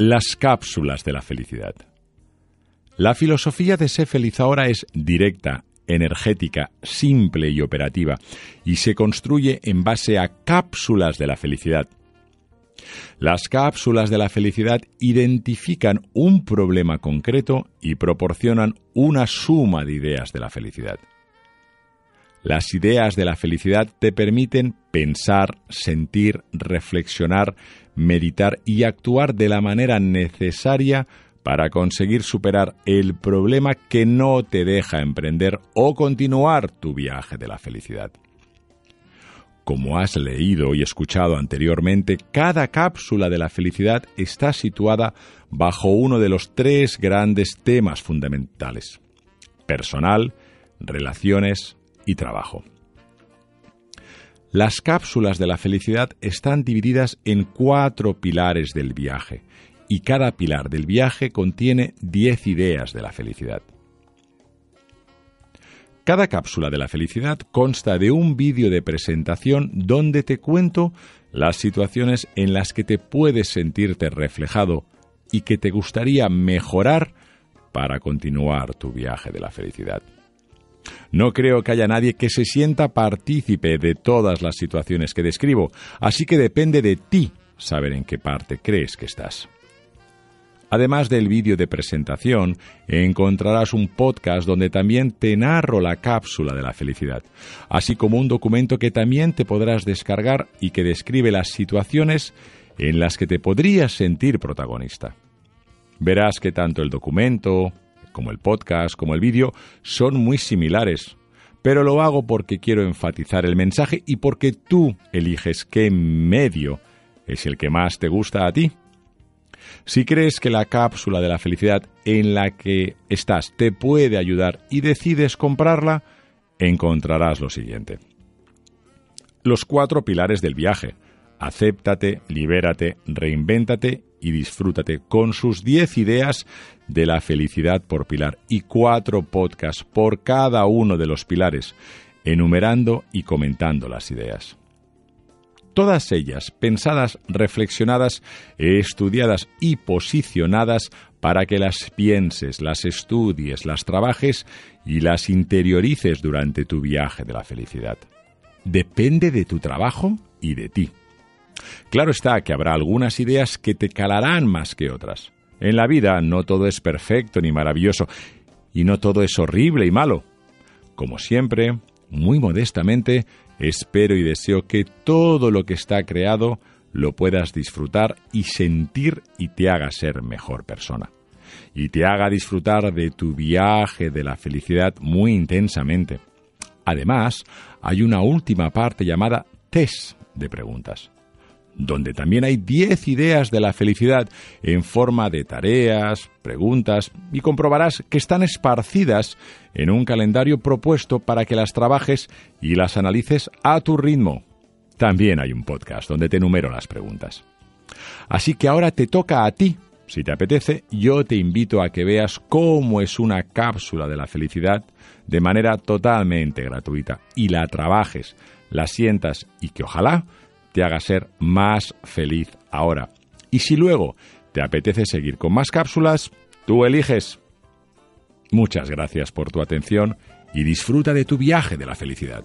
Las cápsulas de la felicidad. La filosofía de Sé Feliz ahora es directa, energética, simple y operativa, y se construye en base a cápsulas de la felicidad. Las cápsulas de la felicidad identifican un problema concreto y proporcionan una suma de ideas de la felicidad. Las ideas de la felicidad te permiten pensar, sentir, reflexionar, meditar y actuar de la manera necesaria para conseguir superar el problema que no te deja emprender o continuar tu viaje de la felicidad. Como has leído y escuchado anteriormente, cada cápsula de la felicidad está situada bajo uno de los tres grandes temas fundamentales. Personal, relaciones y trabajo. Las cápsulas de la felicidad están divididas en cuatro pilares del viaje, y cada pilar del viaje contiene diez ideas de la felicidad. Cada cápsula de la felicidad consta de un vídeo de presentación donde te cuento las situaciones en las que te puedes sentirte reflejado y que te gustaría mejorar para continuar tu viaje de la felicidad. No creo que haya nadie que se sienta partícipe de todas las situaciones que describo, así que depende de ti saber en qué parte crees que estás. Además del vídeo de presentación, encontrarás un podcast donde también te narro la cápsula de la felicidad, así como un documento que también te podrás descargar y que describe las situaciones en las que te podrías sentir protagonista. Verás que tanto el documento, como el podcast, como el vídeo, son muy similares. Pero lo hago porque quiero enfatizar el mensaje y porque tú eliges qué medio es el que más te gusta a ti. Si crees que la cápsula de la felicidad en la que estás te puede ayudar y decides comprarla, encontrarás lo siguiente. Los cuatro pilares del viaje. Acéptate, libérate, reinvéntate y disfrútate con sus 10 ideas de la felicidad por pilar y cuatro podcasts por cada uno de los pilares, enumerando y comentando las ideas. Todas ellas pensadas, reflexionadas, estudiadas y posicionadas para que las pienses, las estudies, las trabajes y las interiorices durante tu viaje de la felicidad. Depende de tu trabajo y de ti. Claro está que habrá algunas ideas que te calarán más que otras. En la vida no todo es perfecto ni maravilloso, y no todo es horrible y malo. Como siempre, muy modestamente, espero y deseo que todo lo que está creado lo puedas disfrutar y sentir y te haga ser mejor persona. Y te haga disfrutar de tu viaje de la felicidad muy intensamente. Además, hay una última parte llamada test de preguntas donde también hay 10 ideas de la felicidad en forma de tareas, preguntas, y comprobarás que están esparcidas en un calendario propuesto para que las trabajes y las analices a tu ritmo. También hay un podcast donde te enumero las preguntas. Así que ahora te toca a ti. Si te apetece, yo te invito a que veas cómo es una cápsula de la felicidad de manera totalmente gratuita y la trabajes, la sientas y que ojalá te haga ser más feliz ahora. Y si luego te apetece seguir con más cápsulas, tú eliges. Muchas gracias por tu atención y disfruta de tu viaje de la felicidad.